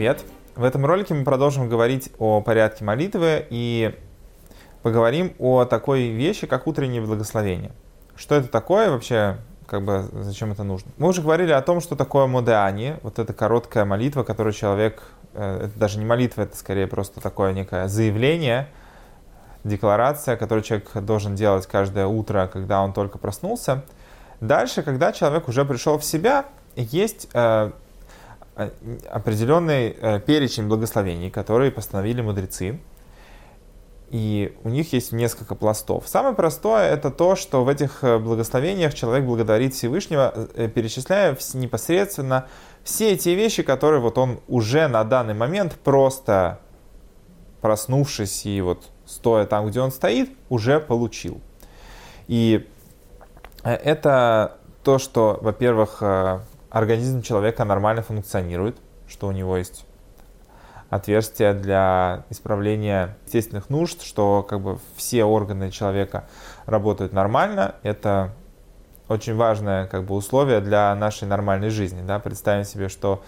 привет! В этом ролике мы продолжим говорить о порядке молитвы и поговорим о такой вещи, как утреннее благословение. Что это такое вообще, как бы зачем это нужно? Мы уже говорили о том, что такое модеани, вот эта короткая молитва, которую человек, э, это даже не молитва, это скорее просто такое некое заявление, декларация, которую человек должен делать каждое утро, когда он только проснулся. Дальше, когда человек уже пришел в себя, есть э, определенный э, перечень благословений, которые постановили мудрецы. И у них есть несколько пластов. Самое простое это то, что в этих благословениях человек благодарит Всевышнего, перечисляя непосредственно все эти вещи, которые вот он уже на данный момент просто проснувшись и вот стоя там, где он стоит, уже получил. И это то, что, во-первых, организм человека нормально функционирует, что у него есть отверстия для исправления естественных нужд, что как бы все органы человека работают нормально. Это очень важное как бы условие для нашей нормальной жизни. Да? Представим себе, что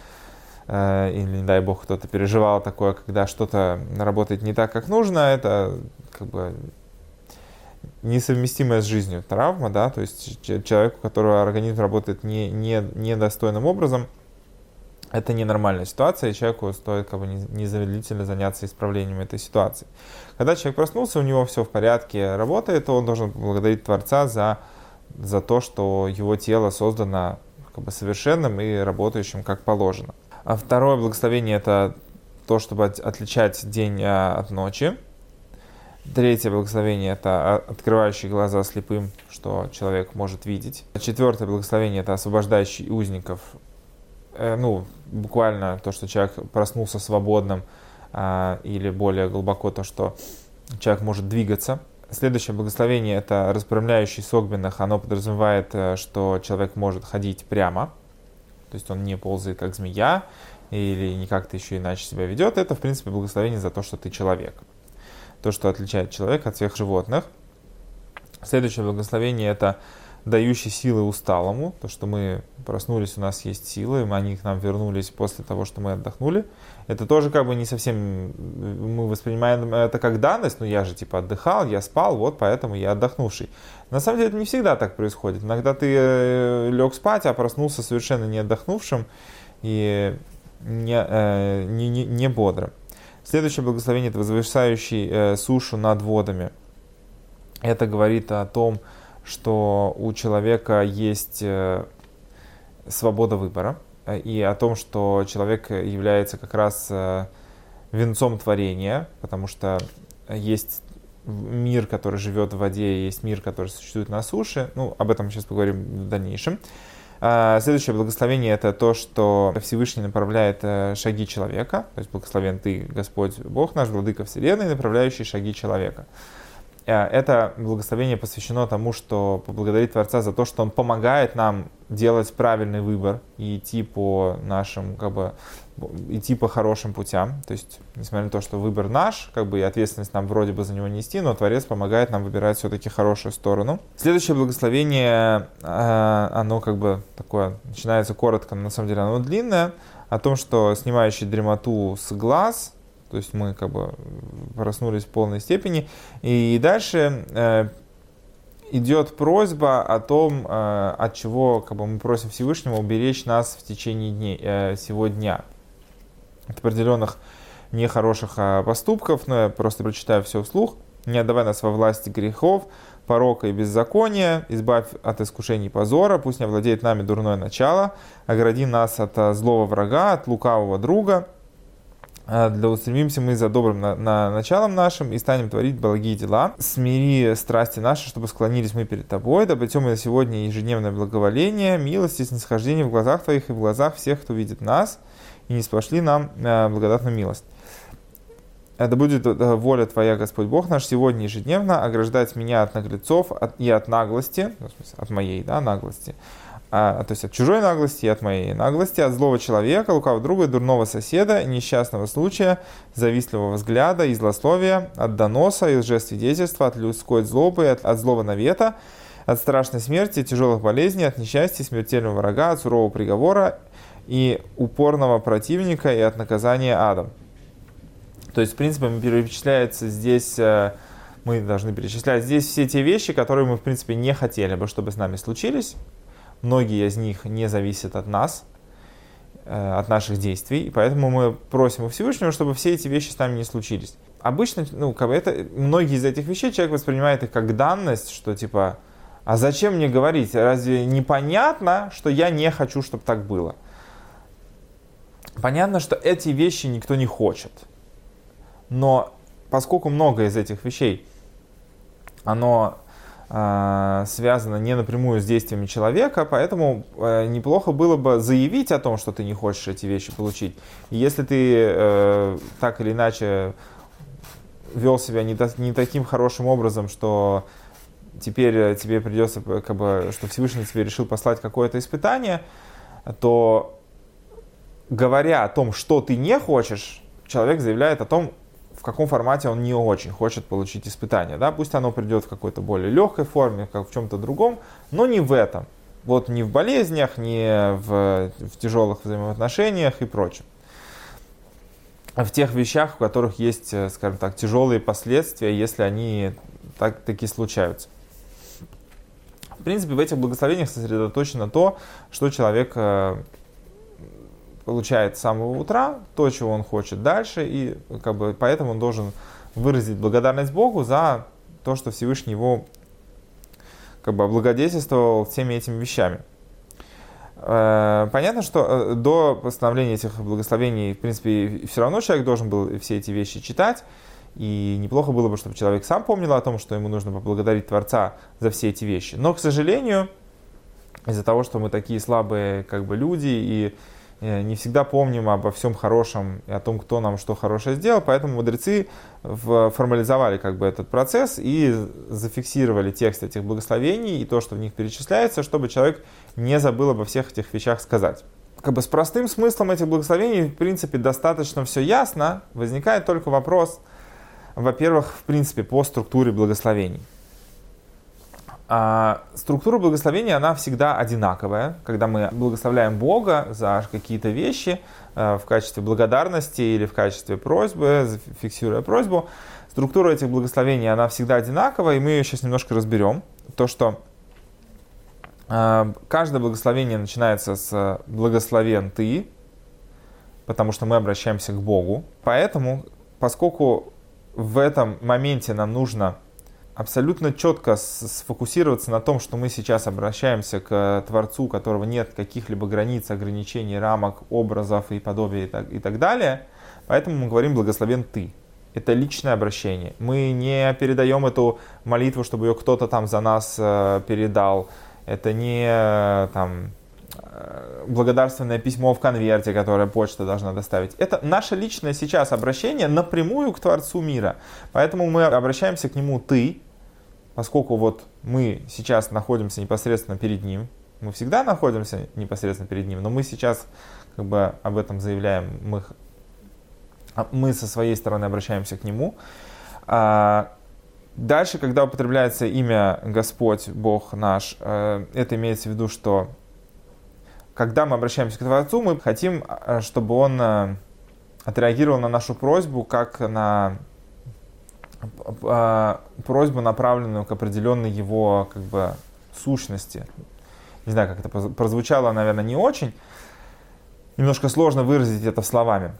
э, или, не дай бог, кто-то переживал такое, когда что-то работает не так, как нужно, это как бы несовместимая с жизнью травма, да, то есть человек, у которого организм работает не, не, недостойным образом, это ненормальная ситуация, и человеку стоит как бы незамедлительно заняться исправлением этой ситуации. Когда человек проснулся, у него все в порядке, работает, то он должен благодарить Творца за, за то, что его тело создано как бы совершенным и работающим как положено. А второе благословение это то, чтобы отличать день а, от ночи. Третье благословение – это открывающий глаза слепым, что человек может видеть. Четвертое благословение – это освобождающий узников. Э, ну, буквально то, что человек проснулся свободным, э, или более глубоко то, что человек может двигаться. Следующее благословение – это распрямляющий согбенных. Оно подразумевает, э, что человек может ходить прямо, то есть он не ползает как змея или не как-то еще иначе себя ведет. Это, в принципе, благословение за то, что ты человек то, что отличает человека от всех животных. Следующее благословение – это дающий силы усталому, то, что мы проснулись, у нас есть силы, мы они к нам вернулись после того, что мы отдохнули. Это тоже как бы не совсем, мы воспринимаем это как данность, ну я же типа отдыхал, я спал, вот поэтому я отдохнувший. На самом деле это не всегда так происходит. Иногда ты э, лег спать, а проснулся совершенно не отдохнувшим и не, э, не, не, не бодрым. Следующее благословение – это возвышающий э, сушу над водами. Это говорит о том, что у человека есть э, свобода выбора э, и о том, что человек является как раз э, венцом творения, потому что есть мир, который живет в воде, есть мир, который существует на суше. Ну, об этом мы сейчас поговорим в дальнейшем. А, следующее благословение это то, что Всевышний направляет э, шаги человека, то есть благословен ты, Господь Бог наш, Владыка Вселенной, направляющий шаги человека. Э, это благословение посвящено тому, что поблагодарить Творца за то, что Он помогает нам делать правильный выбор и идти по нашим, как бы, идти по хорошим путям. То есть, несмотря на то, что выбор наш, как бы и ответственность нам вроде бы за него нести, но Творец помогает нам выбирать все-таки хорошую сторону. Следующее благословение, э, оно как бы такое, начинается коротко, но на самом деле оно длинное, о том, что снимающий дремоту с глаз, то есть мы как бы проснулись в полной степени. И дальше э, идет просьба о том, э, от чего как бы, мы просим Всевышнего уберечь нас в течение дней, э, всего дня. От определенных нехороших э, поступков, но я просто прочитаю все вслух. Не отдавай нас во власти грехов, порока и беззакония, избавь от искушений и позора, пусть не овладеет нами дурное начало, огради нас от э, злого врага, от лукавого друга, а, для устремимся мы за добрым на, на началом нашим и станем творить благие дела. Смири страсти наши, чтобы склонились мы перед тобой, дабы мы на сегодня ежедневное благоволение, милость и снисхождение в глазах твоих и в глазах всех, кто видит нас, и не спошли нам э, благодатную милость. Да будет э, воля Твоя, Господь Бог наш, сегодня ежедневно ограждать меня от наглецов и от наглости, ну, от моей да, наглости, а, то есть от чужой наглости и от моей наглости, от злого человека, лукавого друга, дурного соседа, несчастного случая, завистливого взгляда и злословия, от доноса и лжесвидетельства, от людской злобы, от, от злого навета, от страшной смерти, тяжелых болезней, от несчастья, смертельного врага, от сурового приговора и упорного противника и от наказания адом. То есть, в принципе, перечисляется здесь, э, мы должны перечислять здесь все те вещи, которые мы, в принципе, не хотели бы, чтобы с нами случились. Многие из них не зависят от нас, э, от наших действий, и поэтому мы просим у Всевышнего, чтобы все эти вещи с нами не случились. Обычно, ну, как бы это, многие из этих вещей человек воспринимает их как данность, что типа, а зачем мне говорить? Разве непонятно, что я не хочу, чтобы так было? Понятно, что эти вещи никто не хочет. Но поскольку много из этих вещей, оно связано не напрямую с действиями человека, поэтому э, неплохо было бы заявить о том, что ты не хочешь эти вещи получить. И если ты э, так или иначе вел себя не, не таким хорошим образом, что теперь э, тебе придется, как бы, что Всевышний тебе решил послать какое-то испытание, то говоря о том, что ты не хочешь, человек заявляет о том, в каком формате он не очень хочет получить испытание. Да? Пусть оно придет в какой-то более легкой форме, как в чем-то другом, но не в этом. Вот не в болезнях, не в, в тяжелых взаимоотношениях и прочем. В тех вещах, в которых есть, э, скажем так, тяжелые последствия, если они так, таки случаются. В принципе, в этих благословениях сосредоточено то, что человек э, получает с самого утра, то, чего он хочет дальше, и как бы, поэтому он должен выразить благодарность Богу за то, что Всевышний его как бы облагодетельствовал всеми этими вещами. Э, понятно, что э, до постановления этих благословений, в принципе, все равно человек должен был все эти вещи читать, и неплохо было бы, чтобы человек сам помнил о том, что ему нужно поблагодарить Творца за все эти вещи. Но, к сожалению, из-за того, что мы такие слабые как бы люди и не всегда помним обо всем хорошем и о том, кто нам что хорошее сделал, поэтому мудрецы формализовали как бы этот процесс и зафиксировали текст этих благословений и то, что в них перечисляется, чтобы человек не забыл обо всех этих вещах сказать. Как бы с простым смыслом этих благословений, в принципе, достаточно все ясно. Возникает только вопрос, во-первых, в принципе, по структуре благословений. А структура благословения, она всегда одинаковая. Когда мы благословляем Бога за какие-то вещи э, в качестве благодарности или в качестве просьбы, фиксируя просьбу, структура этих благословений, она всегда одинаковая, и мы ее сейчас немножко разберем. То, что э, каждое благословение начинается с «благословен ты», потому что мы обращаемся к Богу. Поэтому, поскольку в этом моменте нам нужно абсолютно четко сфокусироваться на том, что мы сейчас обращаемся к Творцу, у которого нет каких-либо границ, ограничений, рамок, образов и подобия и так, и так далее. Поэтому мы говорим «благословен ты». Это личное обращение. Мы не передаем эту молитву, чтобы ее кто-то там за нас э, передал. Это не э, там, благодарственное письмо в конверте, которое почта должна доставить. Это наше личное сейчас обращение напрямую к Творцу мира. Поэтому мы обращаемся к Нему «ты», поскольку вот мы сейчас находимся непосредственно перед Ним, мы всегда находимся непосредственно перед Ним, но мы сейчас как бы об этом заявляем, мы, а, мы со своей стороны обращаемся к Нему. А, дальше, когда употребляется имя Господь, Бог наш, э, это имеется в виду, что когда мы обращаемся к Творцу, мы хотим, а, чтобы Он э, отреагировал на нашу просьбу как на а, просьбу, направленную к определенной его как бы сущности. Не знаю, как это прозвучало, наверное, не очень. Немножко сложно выразить это словами.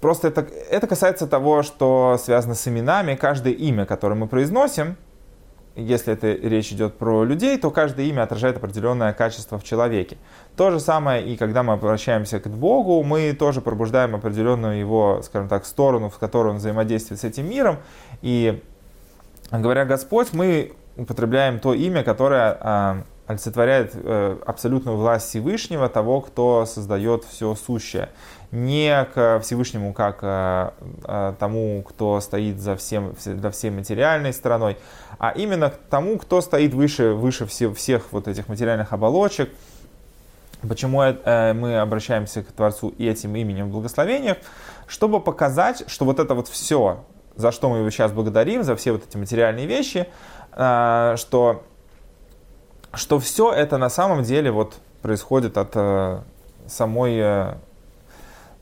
Просто это, это касается того, что связано с именами. Каждое имя, которое мы произносим, если это речь идет про людей, то каждое имя отражает определенное качество в человеке. То же самое и когда мы обращаемся к Богу, мы тоже пробуждаем определенную его, скажем так, сторону, в которой он взаимодействует с этим миром. И говоря Господь, мы употребляем то имя, которое а, олицетворяет э, абсолютную власть Всевышнего, того, кто создает все сущее не к Всевышнему как э, э, тому, кто стоит за всем, за всей материальной стороной, а именно к тому, кто стоит выше, выше все, всех вот этих материальных оболочек. Почему мы обращаемся к Творцу и этим именем в благословениях? Чтобы показать, что вот это вот все, за что мы его сейчас благодарим, за все вот эти материальные вещи, что, что все это на самом деле вот происходит от э, самой э,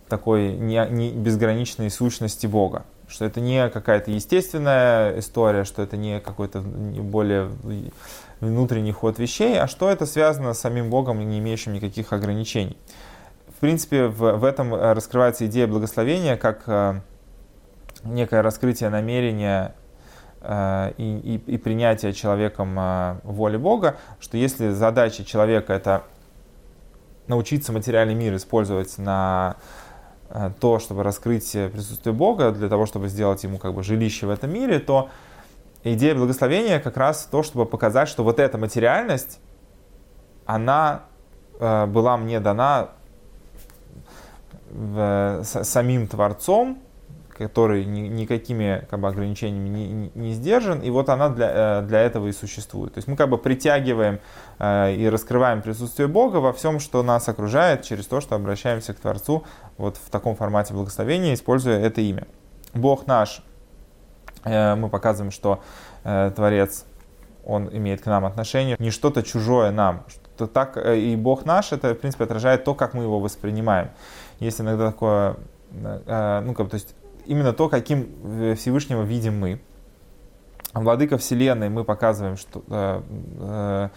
такой не, не безграничной сущности Бога. Что это не какая-то естественная история, что это не какой-то более внутренний ход вещей, а что это связано с самим Богом, не имеющим никаких ограничений. В принципе, в, в этом раскрывается идея благословения как э, некое раскрытие намерения э, и, и, и принятие человеком э, воли Бога, что если задача человека это научиться материальный мир использовать на э, то, чтобы раскрыть присутствие Бога, для того, чтобы сделать ему как бы жилище в этом мире, то идея благословения как раз то, чтобы показать, что вот эта материальность, она э, была мне дана самим Творцом, который ни, никакими как бы, ограничениями не, не, не сдержан, и вот она для, э, для этого и существует. То есть мы как бы притягиваем э, и раскрываем присутствие Бога во всем, что нас окружает, через то, что обращаемся к Творцу вот в таком формате благословения, используя это имя. Бог наш, э, мы показываем, что э, Творец, Он имеет к нам отношение, не что-то чужое нам, что так, э, и Бог наш, это, в принципе, отражает то, как мы его воспринимаем. Есть иногда такое, э, ну, как, то есть именно то, каким э, Всевышнего видим мы. Владыка Вселенной мы показываем, что, э, э,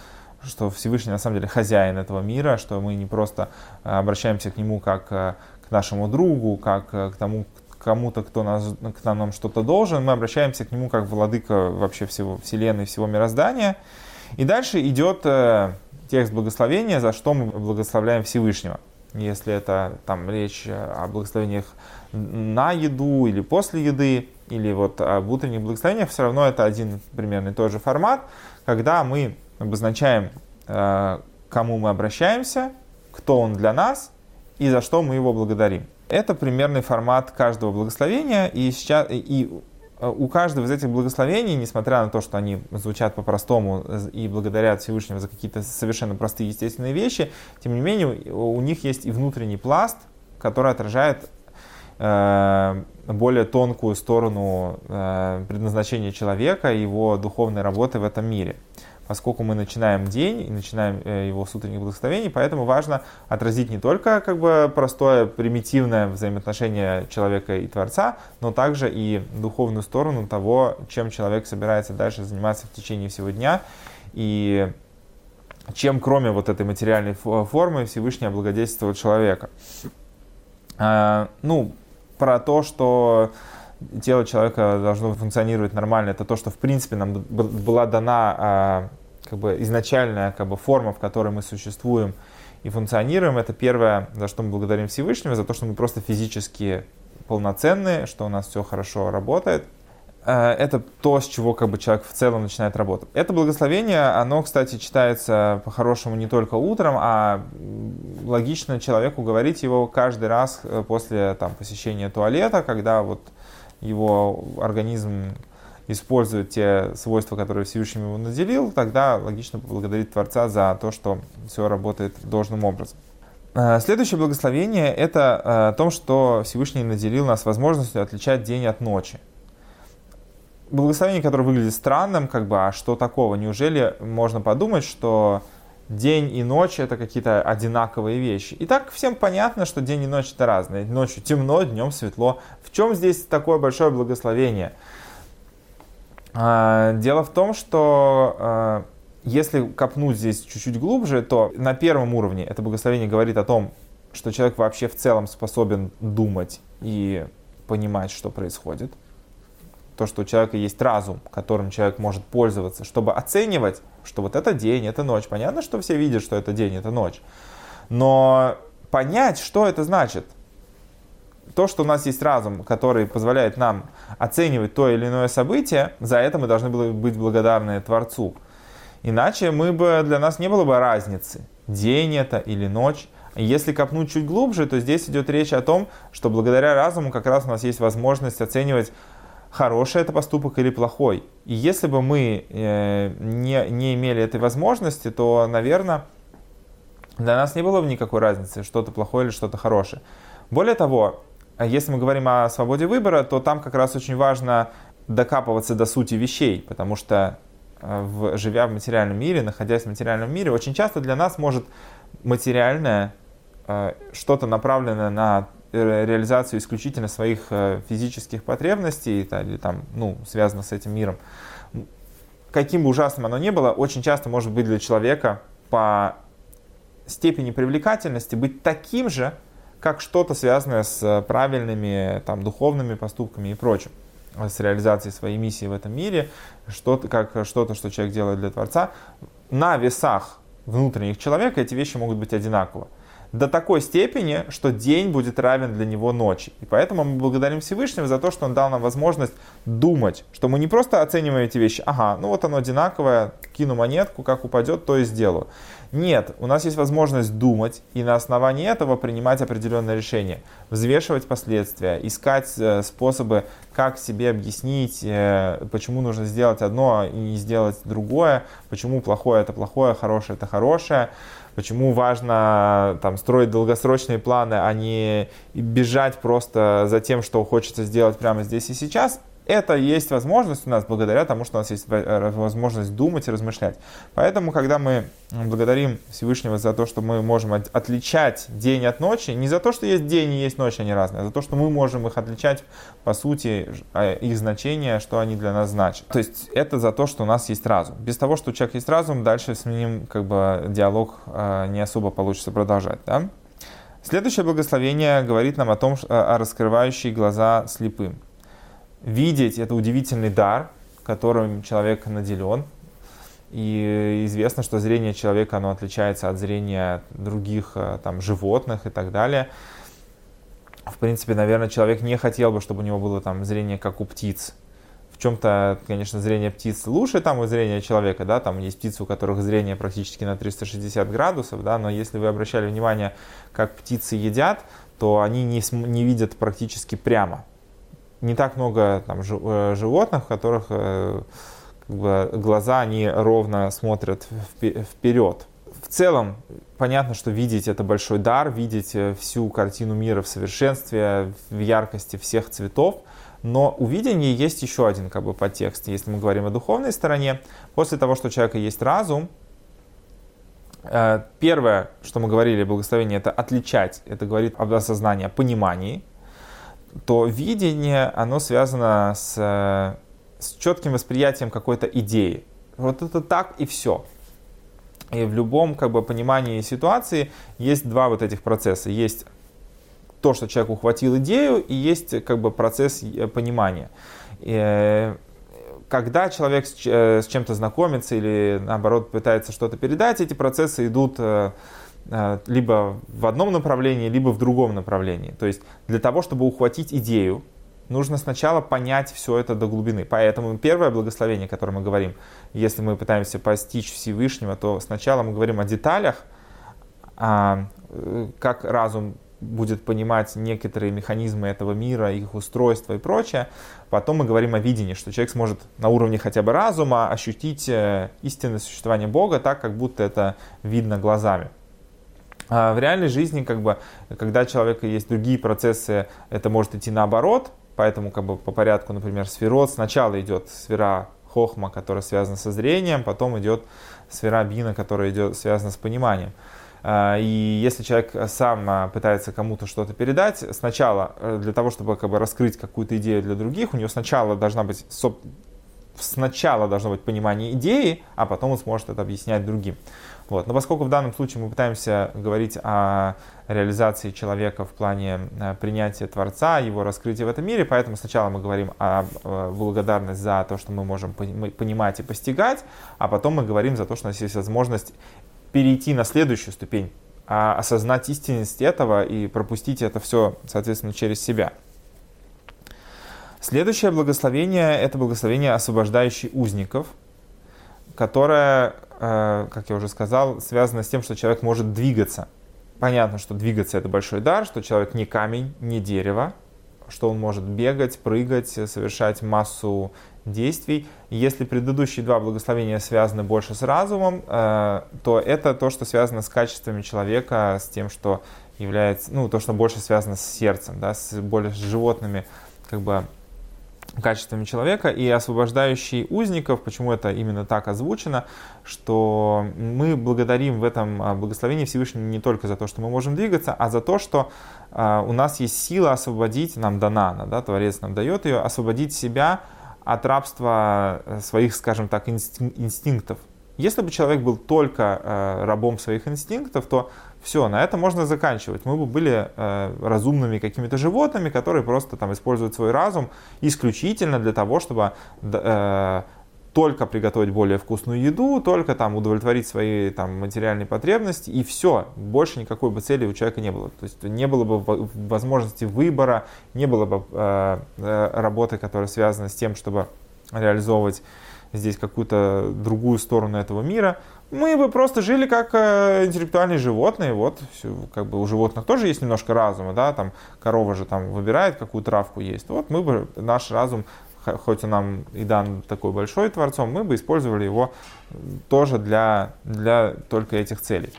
что Всевышний на самом деле хозяин этого мира, что мы не просто обращаемся к нему как к нашему другу, как к тому, кому-то, кто, нас, кто нам что-то должен, мы обращаемся к нему как владыка вообще всего Вселенной, всего мироздания. И дальше идет текст благословения, за что мы благословляем Всевышнего. Если это там речь о благословениях на еду или после еды, или вот об утренних благословениях, все равно это один примерно тот же формат, когда мы обозначаем, э, кому мы обращаемся, кто он для нас и за что мы его благодарим. Это примерный формат каждого благословения, и, сейчас, и у каждого из этих благословений, несмотря на то, что они звучат по-простому и благодарят Всевышнего за какие-то совершенно простые естественные вещи, тем не менее у них есть и внутренний пласт, который отражает Э, более тонкую сторону э, предназначения человека и его духовной работы в этом мире. Поскольку мы начинаем день и начинаем э, его с утренних благословений, поэтому важно отразить не только как бы простое примитивное взаимоотношение человека и Творца, но также и духовную сторону того, чем человек собирается дальше заниматься в течение всего дня и чем кроме вот этой материальной формы Всевышний облагодетельствует человека. Ну, про то, что тело человека должно функционировать нормально, это то, что в принципе нам была дана а, как бы изначальная как бы, форма, в которой мы существуем и функционируем. Это первое, за что мы благодарим Всевышнего, за то, что мы просто физически полноценные, что у нас все хорошо работает. Э, это то, с чего как бы, человек в целом начинает работать. Это благословение, оно, кстати, читается по-хорошему не только утром, а логично человеку говорить его каждый раз э, после там, посещения туалета, когда вот его организм использует те свойства, которые Всевышний его наделил, тогда логично поблагодарить Творца за то, что все работает должным образом. Э, следующее благословение – это о том, что Всевышний наделил нас возможностью отличать день от ночи благословение, которое выглядит странным, как бы, а что такого? Неужели можно подумать, что день и ночь это какие-то одинаковые вещи? И так всем понятно, что день и ночь это разные. Ночью темно, днем светло. В чем здесь такое большое благословение? А, дело в том, что а, если копнуть здесь чуть-чуть глубже, то на первом уровне это благословение говорит о том, что человек вообще в целом способен думать и понимать, что происходит то, что у человека есть разум, которым человек может пользоваться, чтобы оценивать, что вот это день, это ночь. Понятно, что все видят, что это день, это ночь. Но понять, что это значит, то, что у нас есть разум, который позволяет нам оценивать то или иное событие, за это мы должны были быть благодарны Творцу. Иначе мы бы, для нас не было бы разницы, день это или ночь. Если копнуть чуть глубже, то здесь идет речь о том, что благодаря разуму как раз у нас есть возможность оценивать хороший это поступок или плохой. И если бы мы э, не, не имели этой возможности, то, наверное, для нас не было бы никакой разницы, что-то плохое или что-то хорошее. Более того, если мы говорим о свободе выбора, то там как раз очень важно докапываться до сути вещей, потому что э, в, живя в материальном мире, находясь в материальном мире, очень часто для нас может материальное э, что-то направленное на реализацию исключительно своих э, физических потребностей или там, ну, связано с этим миром, каким бы ужасным оно ни было, очень часто может быть для человека по степени привлекательности быть таким же, как что-то связанное с правильными там, духовными поступками и прочим, с реализацией своей миссии в этом мире, что-то, как что-то, что человек делает для Творца. На весах внутренних человека эти вещи могут быть одинаковы до такой степени, что день будет равен для него ночи. И поэтому мы благодарим Всевышнего за то, что он дал нам возможность думать, что мы не просто оцениваем эти вещи, ага, ну вот оно одинаковое, кину монетку, как упадет, то и сделаю. Нет, у нас есть возможность думать и на основании этого принимать определенные решения, взвешивать последствия, искать э, способы, как себе объяснить, э, почему нужно сделать одно и не сделать другое, почему плохое это плохое, хорошее это хорошее почему важно там, строить долгосрочные планы, а не бежать просто за тем, что хочется сделать прямо здесь и сейчас, это есть возможность у нас благодаря тому, что у нас есть э, возможность думать и размышлять. Поэтому, когда мы благодарим Всевышнего за то, что мы можем отличать день от ночи, не за то, что есть день и есть ночь, они разные, а за то, что мы можем их отличать по сути, а, их значение, что они для нас значат. То есть это за то, что у нас есть разум. Без того, что у человека есть разум, дальше с ним как бы диалог э, не особо получится продолжать. Да? Следующее благословение говорит нам о том, о раскрывающей глаза слепым. Видеть – это удивительный дар, которым человек наделен. И известно, что зрение человека оно отличается от зрения других э, там, животных и так далее. В принципе, наверное, человек не хотел бы, чтобы у него было там зрение как у птиц. В чем-то, конечно, зрение птиц лучше там у зрения человека, да, там есть птицы, у которых зрение практически на 360 градусов, да, но если вы обращали внимание, как птицы едят, то они не, не видят практически прямо не так много там, э, животных, в которых э, как бы, глаза они ровно смотрят вперед. В целом, понятно, что видеть это большой дар, видеть э, всю картину мира в совершенстве, в яркости всех цветов. Но у видения есть еще один как бы, подтекст. Если мы говорим о духовной стороне, после того, что у человека есть разум, первое, что мы говорили, благословение, это отличать, это говорит об осознании, о понимании – то видение, оно связано с, с четким восприятием какой-то идеи. Вот это так и все. И в любом как бы, понимании ситуации есть два вот этих процесса. Есть то, что человек ухватил идею, и есть как бы, процесс э, понимания. И, э, когда человек с, э, чем-то знакомится или наоборот пытается что-то передать, эти процессы идут Э, либо в одном направлении, либо в другом направлении. То есть для того, чтобы ухватить идею, нужно сначала понять все это до глубины. Поэтому первое благословение, о котором мы говорим, если мы пытаемся постичь Всевышнего, то сначала мы говорим о деталях, а, э, как разум будет понимать некоторые механизмы этого мира, их устройство и прочее. Потом мы говорим о видении, что человек сможет на уровне хотя бы разума ощутить э, истинное существование Бога так, как будто это видно глазами. А в реальной жизни, как бы, когда у человека есть другие процессы, это может идти наоборот, поэтому как бы по порядку, например, сферот сначала идет сфера хохма, которая связана со зрением, потом идет сфера бина, которая идет, связана с пониманием. А, и если человек сам а, пытается кому-то что-то передать, сначала э, для того, чтобы как бы раскрыть какую-то идею для других, у него сначала должна быть сначала должно быть понимание идеи, а потом он сможет это объяснять другим. Вот. Но поскольку в данном случае мы пытаемся говорить о реализации человека в плане э, принятия Творца, его раскрытия в этом мире, поэтому сначала мы говорим о благодарность за то, что мы можем понимать и постигать, а потом мы говорим за то, что у нас есть возможность перейти на следующую ступень, а осознать истинность этого и пропустить это все, соответственно, через себя. Следующее благословение – это благословение, освобождающий узников, которое, э, как я уже сказал, связано с тем, что человек может двигаться. Понятно, что двигаться – это большой дар, что человек не камень, не дерево, что он может бегать, прыгать, совершать массу действий. Если предыдущие два благословения связаны больше с разумом, э, то это то, что связано с качествами человека, с тем, что является, ну, то, что больше связано с сердцем, да, с более с животными как бы качествами человека и освобождающий узников, почему это именно так озвучено, что мы благодарим в этом а, благословении Всевышнего не только за то, что мы можем двигаться, а за то, что а, у нас есть сила освободить, нам дана она, да, Творец нам дает ее, освободить себя от рабства э, своих, скажем так, инстинктов. Если бы человек был только э, рабом своих инстинктов, то все, на это можно заканчивать. Мы бы были э, разумными какими-то животными, которые просто там используют свой разум исключительно для того, чтобы э, только приготовить более вкусную еду, только там удовлетворить свои там материальные потребности и все. Больше никакой бы цели у человека не было. То есть не было бы возможности выбора, не было бы э, э, работы, которая связана с тем, чтобы реализовывать здесь какую-то другую сторону этого мира мы бы просто жили как э, интеллектуальные животные. Вот, как бы у животных тоже есть немножко разума, да, там корова же там выбирает, какую травку есть. Вот мы бы, наш разум, хоть он нам и дан такой большой творцом, мы бы использовали его тоже для, для только этих целей.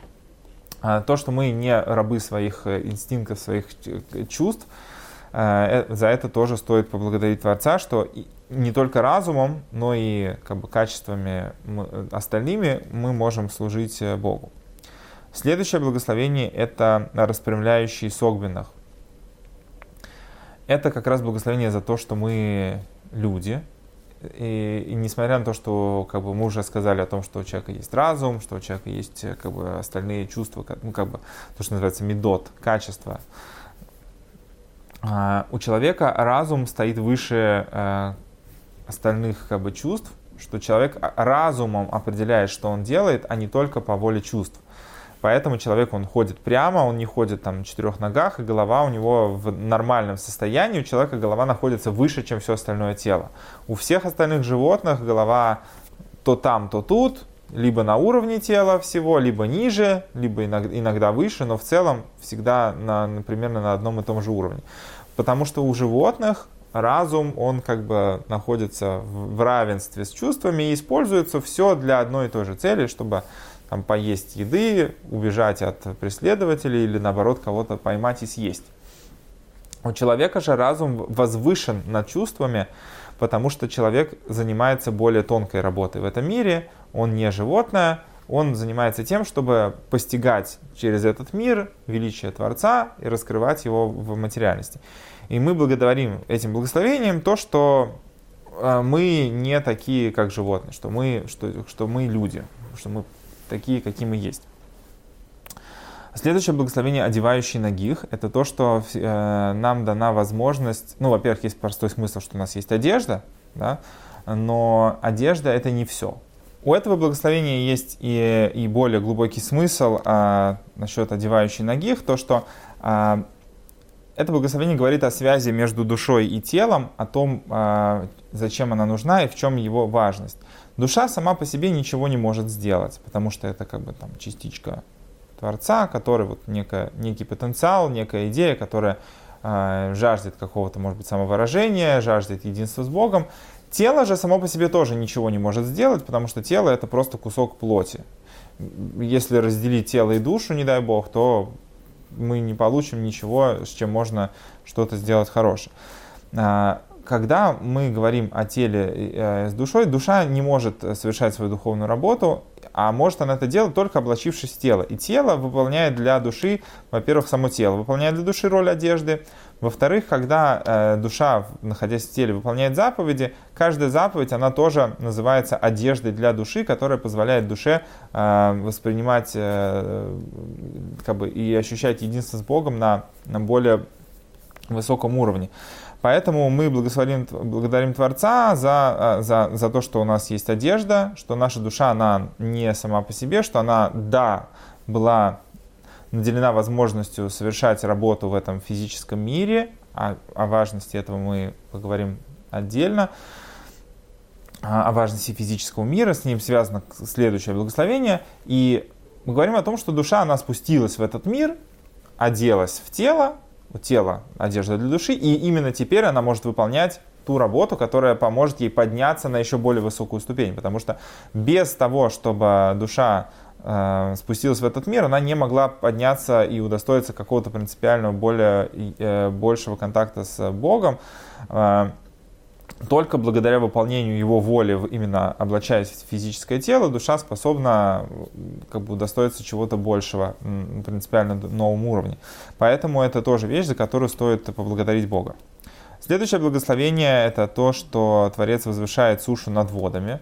А то, что мы не рабы своих э, инстинктов, своих чувств, э, э, за это тоже стоит поблагодарить Творца, что не только разумом, но и как бы, качествами мы, остальными мы можем служить э, Богу. Следующее благословение – это распрямляющий согбинах. Это как раз благословение за то, что мы люди, и, и несмотря на то, что как бы, мы уже сказали о том, что у человека есть разум, что у человека есть э, как бы, остальные чувства, ну, как бы, то, что называется медот, качество, а, у человека разум стоит выше э, остальных как бы, чувств, что человек разумом определяет, что он делает, а не только по воле чувств. Поэтому человек, он ходит прямо, он не ходит там на четырех ногах, и голова у него в нормальном состоянии, у человека голова находится выше, чем все остальное тело. У всех остальных животных голова то там, то тут, либо на уровне тела всего, либо ниже, либо иногда выше, но в целом всегда на, примерно на одном и том же уровне. Потому что у животных разум, он как бы находится в равенстве с чувствами и используется все для одной и той же цели, чтобы там, поесть еды, убежать от преследователей или наоборот кого-то поймать и съесть. У человека же разум возвышен над чувствами, потому что человек занимается более тонкой работой в этом мире, он не животное, он занимается тем, чтобы постигать через этот мир величие Творца и раскрывать его в материальности. И мы благодарим этим благословением то, что э, мы не такие, как животные, что мы, что, что мы люди, что мы такие, какие мы есть. Следующее благословение, одевающий ногих, это то, что э, нам дана возможность, ну, во-первых, есть простой смысл, что у нас есть одежда, да, но одежда это не все. У этого благословения есть и, и более глубокий смысл а, насчет одевающей ногих, то, что а, это благословение говорит о связи между душой и телом, о том, а, зачем она нужна и в чем его важность. Душа сама по себе ничего не может сделать, потому что это как бы там частичка Творца, который вот некая, некий потенциал, некая идея, которая э, жаждет какого-то, может быть, самовыражения, жаждет единства с Богом. Тело же само по себе тоже ничего не может сделать, потому что тело это просто кусок плоти. Если разделить тело и душу, не дай Бог, то мы не получим ничего, с чем можно что-то сделать хорошее. А, когда мы говорим о теле э, с душой, душа не может совершать свою духовную работу, а может она это делать только облачившись в тело. И тело выполняет для души, во-первых, само тело выполняет для души роль одежды, во-вторых, когда э, душа, находясь в теле, выполняет заповеди, каждая заповедь, она тоже называется одеждой для души, которая позволяет душе э, воспринимать э, как бы, и ощущать единство с Богом на, на более высоком уровне. Поэтому мы благословим, благодарим Творца за, э, за, за то, что у нас есть одежда, что наша душа, она не сама по себе, что она, да, была наделена возможностью совершать работу в этом физическом мире, о, о важности этого мы поговорим отдельно, о важности физического мира, с ним связано следующее благословение, и мы говорим о том, что душа, она спустилась в этот мир, оделась в тело, тело одежда для души, и именно теперь она может выполнять ту работу, которая поможет ей подняться на еще более высокую ступень, потому что без того, чтобы душа спустилась в этот мир, она не могла подняться и удостоиться какого-то принципиального более, э, большего контакта с Богом. Э, только благодаря выполнению его воли, именно облачаясь в физическое тело, душа способна как бы удостоиться чего-то большего, принципиально новом уровне. Поэтому это тоже вещь, за которую стоит поблагодарить Бога. Следующее благословение – это то, что Творец возвышает сушу над водами.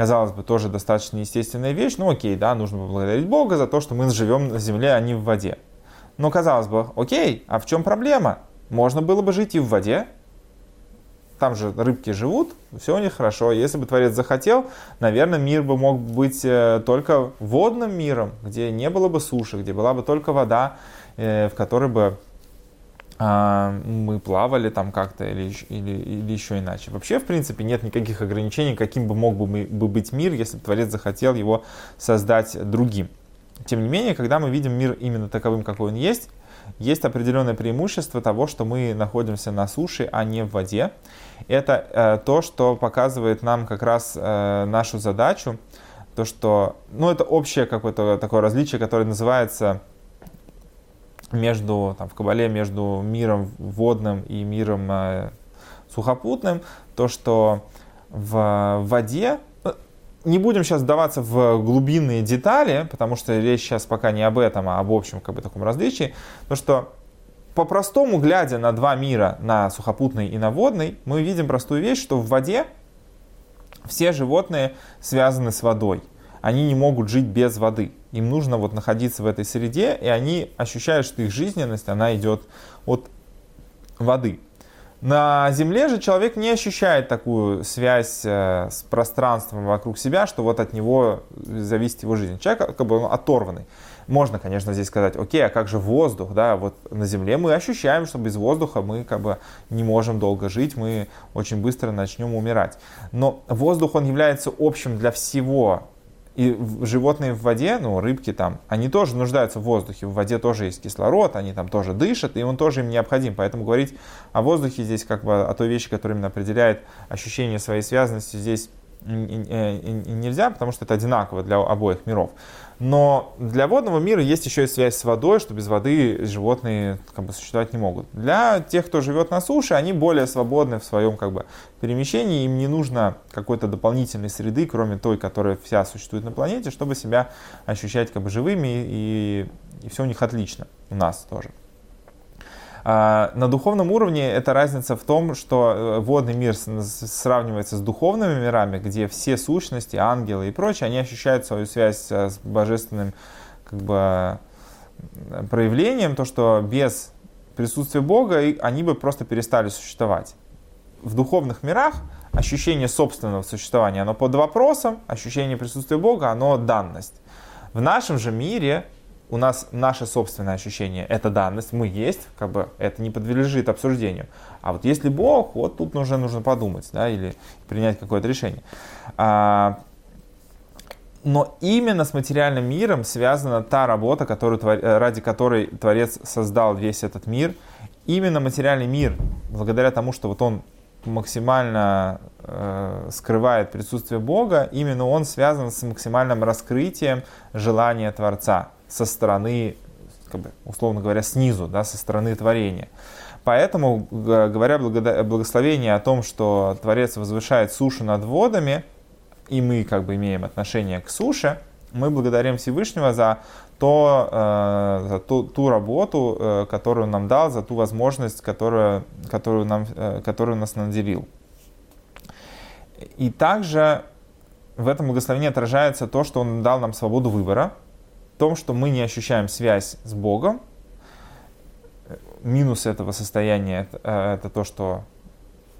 Казалось бы, тоже достаточно естественная вещь. Ну окей, да, нужно поблагодарить Бога за то, что мы живем на земле, а не в воде. Но казалось бы, окей, а в чем проблема? Можно было бы жить и в воде, там же рыбки живут, все у них хорошо. Если бы Творец захотел, наверное, мир бы мог быть э, только водным миром, где не было бы суши, где была бы только вода, э, в которой бы мы плавали там как-то или, или, или еще иначе. Вообще, в принципе, нет никаких ограничений, каким бы мог бы, бы быть мир, если бы Творец захотел его создать другим. Тем не менее, когда мы видим мир именно таковым, какой он есть, есть определенное преимущество того, что мы находимся на суше, а не в воде. Это э, то, что показывает нам как раз э, нашу задачу, то, что, ну, это общее какое-то такое различие, которое называется между, там, в Кабале, между миром водным и миром э, сухопутным, то, что в воде не будем сейчас вдаваться в глубинные детали, потому что речь сейчас пока не об этом, а об общем как бы, таком различии. То, что по-простому, глядя на два мира, на сухопутный и на водный, мы видим простую вещь, что в воде все животные связаны с водой. Они не могут жить без воды. Им нужно вот находиться в этой среде, и они ощущают, что их жизненность, она идет от воды. На Земле же человек не ощущает такую связь э, с пространством вокруг себя, что вот от него зависит его жизнь. Человек как бы он оторванный. Можно, конечно, здесь сказать, окей, а как же воздух, да, вот на Земле мы ощущаем, что без воздуха мы как бы не можем долго жить, мы очень быстро начнем умирать. Но воздух, он является общим для всего и животные в воде, ну, рыбки там, они тоже нуждаются в воздухе. В воде тоже есть кислород, они там тоже дышат, и он тоже им необходим. Поэтому говорить о воздухе здесь, как бы о той вещи, которая именно определяет ощущение своей связанности, здесь нельзя, потому что это одинаково для обоих миров. Но для водного мира есть еще и связь с водой, что без воды животные как бы, существовать не могут. Для тех, кто живет на суше, они более свободны в своем как бы, перемещении, им не нужно какой-то дополнительной среды, кроме той, которая вся существует на планете, чтобы себя ощущать как бы, живыми, и, и все у них отлично, у нас тоже. А, на духовном уровне эта разница в том, что э, водный мир сравнивается с духовными мирами, где все сущности, ангелы и прочее, они ощущают свою связь э, с божественным как бы, проявлением, то, что без присутствия Бога они бы просто перестали существовать. В духовных мирах ощущение собственного существования, оно под вопросом, ощущение присутствия Бога, оно данность. В нашем же мире у нас наше собственное ощущение, это данность, мы есть, как бы это не подлежит обсуждению. А вот если Бог, вот тут уже нужно подумать, да, или принять какое-то решение. А, но именно с материальным миром связана та работа, которую, ради которой Творец создал весь этот мир. Именно материальный мир, благодаря тому, что вот он максимально э, скрывает присутствие Бога, именно он связан с максимальным раскрытием желания Творца со стороны, как бы, условно говоря, снизу, да, со стороны творения. Поэтому, говоря благословение о том, что Творец возвышает сушу над водами, и мы как бы имеем отношение к суше, мы благодарим Всевышнего за, то, э, за ту, ту работу, э, которую он нам дал, за ту возможность, которую, которую, нам, э, которую нас наделил. И также в этом благословении отражается то, что он дал нам свободу выбора, том, что мы не ощущаем связь с Богом. Минус этого состояния это, э, это то, что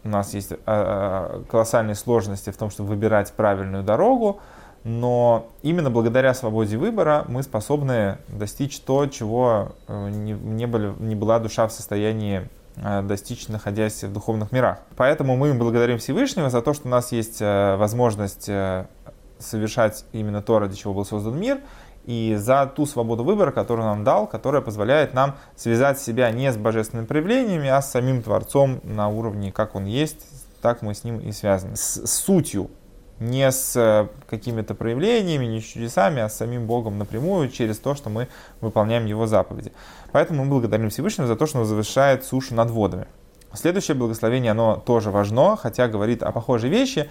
у нас есть э, э, колоссальные сложности в том, чтобы выбирать правильную дорогу, но именно благодаря свободе выбора мы способны достичь то, чего не, не, были, не была душа в состоянии достичь, находясь в духовных мирах. Поэтому мы благодарим Всевышнего за то, что у нас есть возможность совершать именно то, ради чего был создан мир, и за ту свободу выбора, которую нам дал, которая позволяет нам связать себя не с божественными проявлениями, а с самим Творцом на уровне, как Он есть, так мы с Ним и связаны. С сутью, не с э, какими-то проявлениями, не с чудесами, а с самим Богом напрямую, через то, что мы выполняем Его заповеди. Поэтому мы благодарим Всевышнего за то, что Он завершает сушу над водами. Следующее благословение, оно тоже важно, хотя говорит о похожей вещи.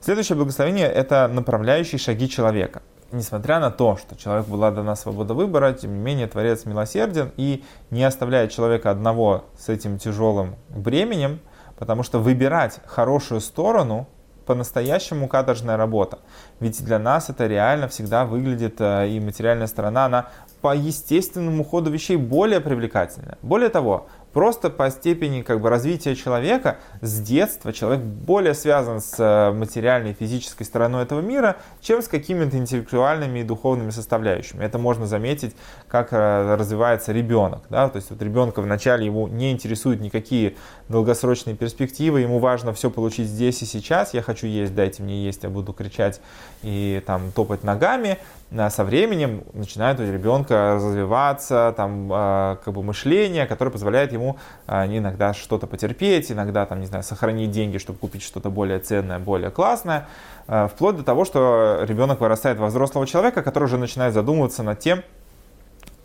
Следующее благословение – это направляющие шаги человека. Несмотря на то, что человеку была дана свобода выбора, тем не менее Творец милосерден и не оставляет человека одного с этим тяжелым бременем, потому что выбирать хорошую сторону по-настоящему каторжная работа. Ведь для нас это реально всегда выглядит, э, и материальная сторона, она по естественному ходу вещей более привлекательная. Более того, Просто по степени как бы, развития человека с детства человек более связан с э, материальной физической стороной этого мира, чем с какими-то интеллектуальными и духовными составляющими. Это можно заметить, как э, развивается ребенок. Да? То есть вот ребенка вначале его не интересуют никакие долгосрочные перспективы, ему важно все получить здесь и сейчас. Я хочу есть, дайте мне есть, я буду кричать и там топать ногами со временем начинает у ребенка развиваться там, а, как бы мышление, которое позволяет ему а, иногда что-то потерпеть, иногда там, не знаю, сохранить деньги, чтобы купить что-то более ценное, более классное, вплоть до того, что ребенок вырастает во взрослого человека, который уже начинает задумываться над тем,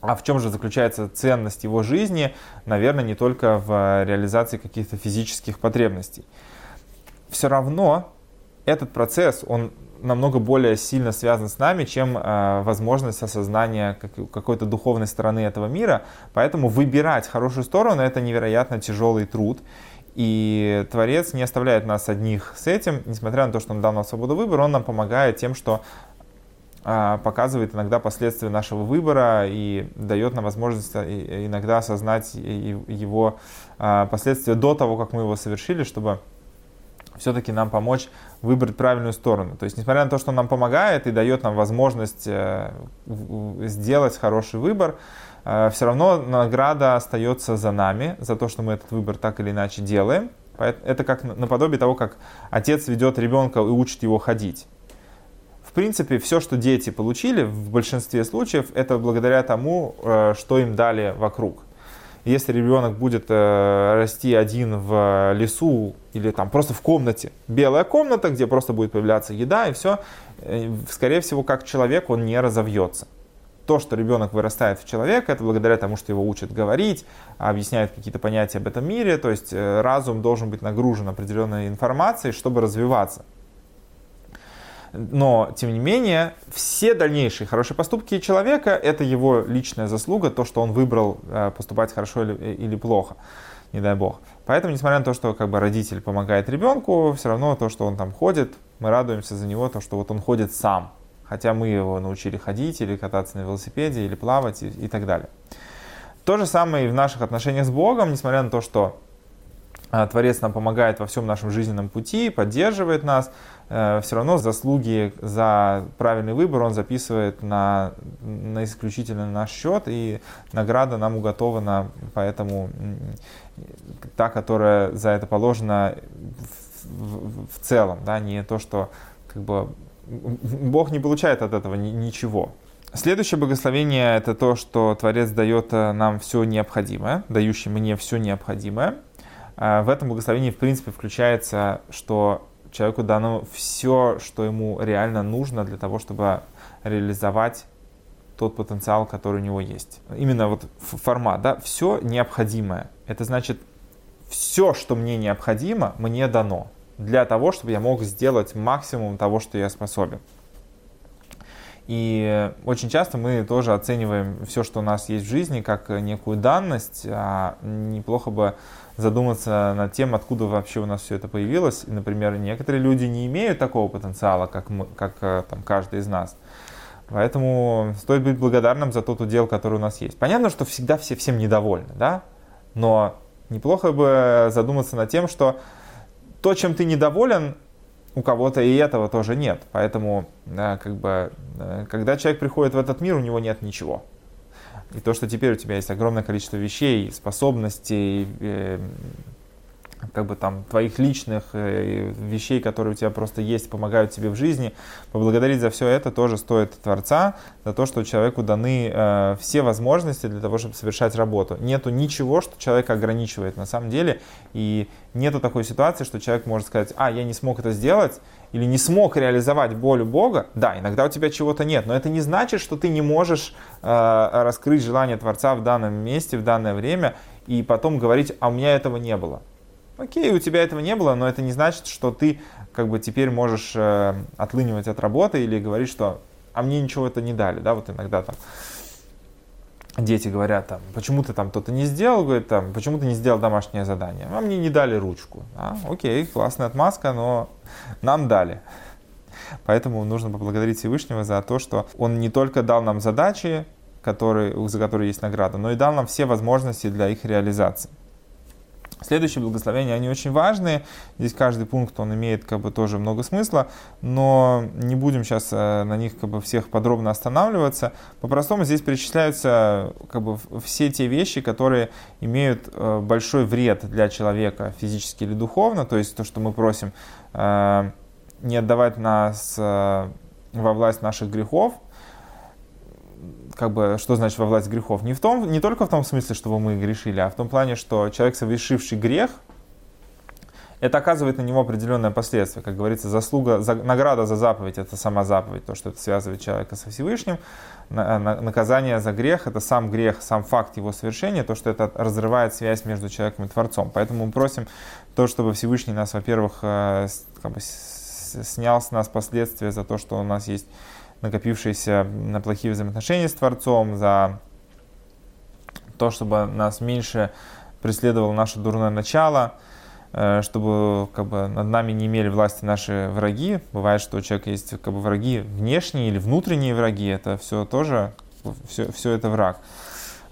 а в чем же заключается ценность его жизни, наверное, не только в реализации каких-то физических потребностей. Все равно этот процесс, он намного более сильно связан с нами, чем э, возможность осознания как, какой-то духовной стороны этого мира. Поэтому выбирать хорошую сторону это невероятно тяжелый труд. И Творец не оставляет нас одних с этим, несмотря на то, что он дал нам свободу выбора, он нам помогает тем, что э, показывает иногда последствия нашего выбора и дает нам возможность э, иногда осознать его э, последствия до того, как мы его совершили, чтобы все-таки нам помочь выбрать правильную сторону. То есть, несмотря на то, что он нам помогает и дает нам возможность э, сделать хороший выбор, э, все равно награда остается за нами, за то, что мы этот выбор так или иначе делаем. Это как наподобие того, как отец ведет ребенка и учит его ходить. В принципе, все, что дети получили, в большинстве случаев, это благодаря тому, э, что им дали вокруг. Если ребенок будет э, расти один в лесу или там просто в комнате, белая комната, где просто будет появляться еда и все, э, скорее всего, как человек он не разовьется. То, что ребенок вырастает в человека, это благодаря тому, что его учат говорить, объясняют какие-то понятия об этом мире. То есть э, разум должен быть нагружен определенной информацией, чтобы развиваться. Но, тем не менее, все дальнейшие хорошие поступки человека – это его личная заслуга, то, что он выбрал э, поступать хорошо или, или плохо, не дай бог. Поэтому, несмотря на то, что как бы, родитель помогает ребенку, все равно то, что он там ходит, мы радуемся за него, то, что вот он ходит сам. Хотя мы его научили ходить или кататься на велосипеде, или плавать и, и так далее. То же самое и в наших отношениях с Богом, несмотря на то, что а, Творец нам помогает во всем нашем жизненном пути, поддерживает нас, э, все равно заслуги за правильный выбор он записывает на, на исключительно наш счет, и награда нам уготована, поэтому та, которая за это положена в, в, в целом, да, не то, что как бы Бог не получает от этого ничего. Следующее благословение это то, что Творец дает э, нам все необходимое, дающий мне все необходимое. А, в этом благословении, в принципе, включается, что человеку дано все, что ему реально нужно для того, чтобы реализовать тот потенциал, который у него есть. Именно вот формат, да, все необходимое. Это значит, все, что мне необходимо, мне дано для того, чтобы я мог сделать максимум того, что я способен. И очень часто мы тоже оцениваем все, что у нас есть в жизни, как некую данность. А неплохо бы задуматься над тем, откуда вообще у нас все это появилось. И, например, некоторые люди не имеют такого потенциала, как, мы, как э, там, каждый из нас. Поэтому стоит быть благодарным за тот удел, который у нас есть. Понятно, что всегда все всем недовольны, да? Но неплохо бы задуматься над тем, что то, чем ты недоволен, у кого-то и этого тоже нет. Поэтому, как бы, э, когда человек приходит в этот мир, у него нет ничего. И то, что теперь у тебя есть огромное количество вещей, способностей, э, как бы там твоих личных э, вещей, которые у тебя просто есть, помогают тебе в жизни, поблагодарить за все это тоже стоит Творца, за то, что человеку даны э, все возможности для того, чтобы совершать работу. Нету ничего, что человека ограничивает на самом деле, и нету такой ситуации, что человек может сказать, а, я не смог это сделать, или не смог реализовать волю Бога, да, иногда у тебя чего-то нет, но это не значит, что ты не можешь э, раскрыть желание Творца в данном месте, в данное время, и потом говорить, а у меня этого не было. Окей, у тебя этого не было, но это не значит, что ты как бы теперь можешь э, отлынивать от работы или говорить, что а мне ничего это не дали, да, вот иногда там дети говорят там, почему ты там что-то не сделал, говорит там, почему ты не сделал домашнее задание, а мне не дали ручку, а, окей, классная отмазка, но нам дали. Поэтому нужно поблагодарить Всевышнего за то, что Он не только дал нам задачи, которые, за которые есть награда, но и дал нам все возможности для их реализации. Следующие благословения, они очень важные. Здесь каждый пункт, он имеет как бы тоже много смысла, но не будем сейчас э, на них как бы всех подробно останавливаться. По-простому здесь перечисляются как бы все те вещи, которые имеют э, большой вред для человека физически или духовно, то есть то, что мы просим э, не отдавать нас во власть наших грехов, как бы, что значит во власть грехов? Не, в том, не только в том смысле, чтобы мы грешили, а в том плане, что человек, совершивший грех, это оказывает на него определенное последствие. Как говорится, заслуга, за, награда за заповедь – это сама заповедь, то, что это связывает человека со Всевышним. На, на, наказание за грех – это сам грех, сам факт его совершения, то, что это разрывает связь между человеком и Творцом. Поэтому мы просим то, чтобы Всевышний нас, во-первых, э, как бы, снял с нас последствия за то, что у нас есть накопившиеся на плохие взаимоотношения с Творцом, за то, чтобы нас меньше преследовало наше дурное начало, э, чтобы как бы, над нами не имели власти наши враги. Бывает, что у человека есть как бы, враги внешние или внутренние враги, это все тоже, все, все это враг.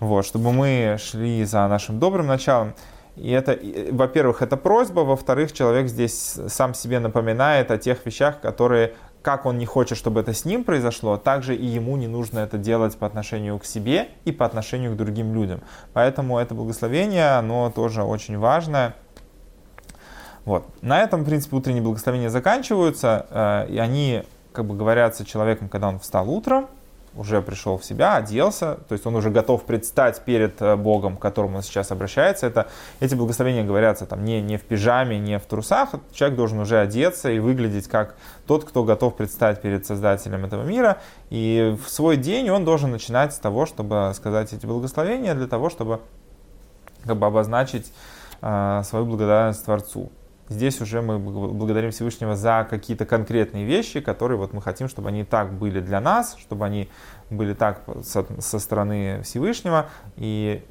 Вот, чтобы мы шли за нашим добрым началом. И это, во-первых, это просьба, во-вторых, человек здесь сам себе напоминает о тех вещах, которые как он не хочет, чтобы это с ним произошло, также и ему не нужно это делать по отношению к себе и по отношению к другим людям. Поэтому это благословение, оно тоже очень важное. Вот. На этом, в принципе, утренние благословения заканчиваются, э, и они как бы говорятся человеком, когда он встал утром, уже пришел в себя, оделся, то есть он уже готов предстать перед э, Богом, к которому он сейчас обращается. Это, эти благословения говорятся там, не, не в пижаме, не в трусах. Человек должен уже одеться и выглядеть как тот, кто готов предстать перед Создателем этого мира. И в свой день он должен начинать с того, чтобы сказать эти благословения, для того, чтобы как бы обозначить э, свою благодарность Творцу. Здесь уже мы благодарим Всевышнего за какие-то конкретные вещи, которые вот мы хотим, чтобы они так были для нас, чтобы они были так со, стороны Всевышнего. И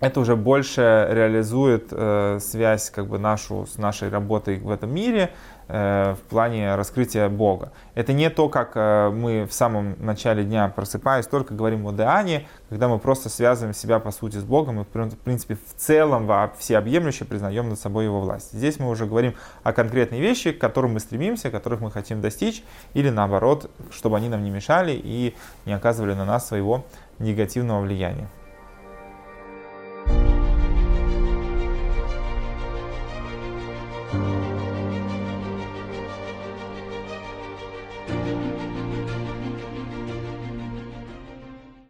это уже больше реализует э, связь как бы нашу с нашей работой в этом мире, в плане раскрытия Бога. Это не то, как э, мы в самом начале дня просыпаясь, только говорим о Деане, когда мы просто связываем себя по сути с Богом и в принципе в целом всеобъемлюще признаем над собой Его власть. Здесь мы уже говорим о конкретной вещи, к которым мы стремимся, которых мы хотим достичь, или наоборот, чтобы они нам не мешали и не оказывали на нас своего негативного влияния.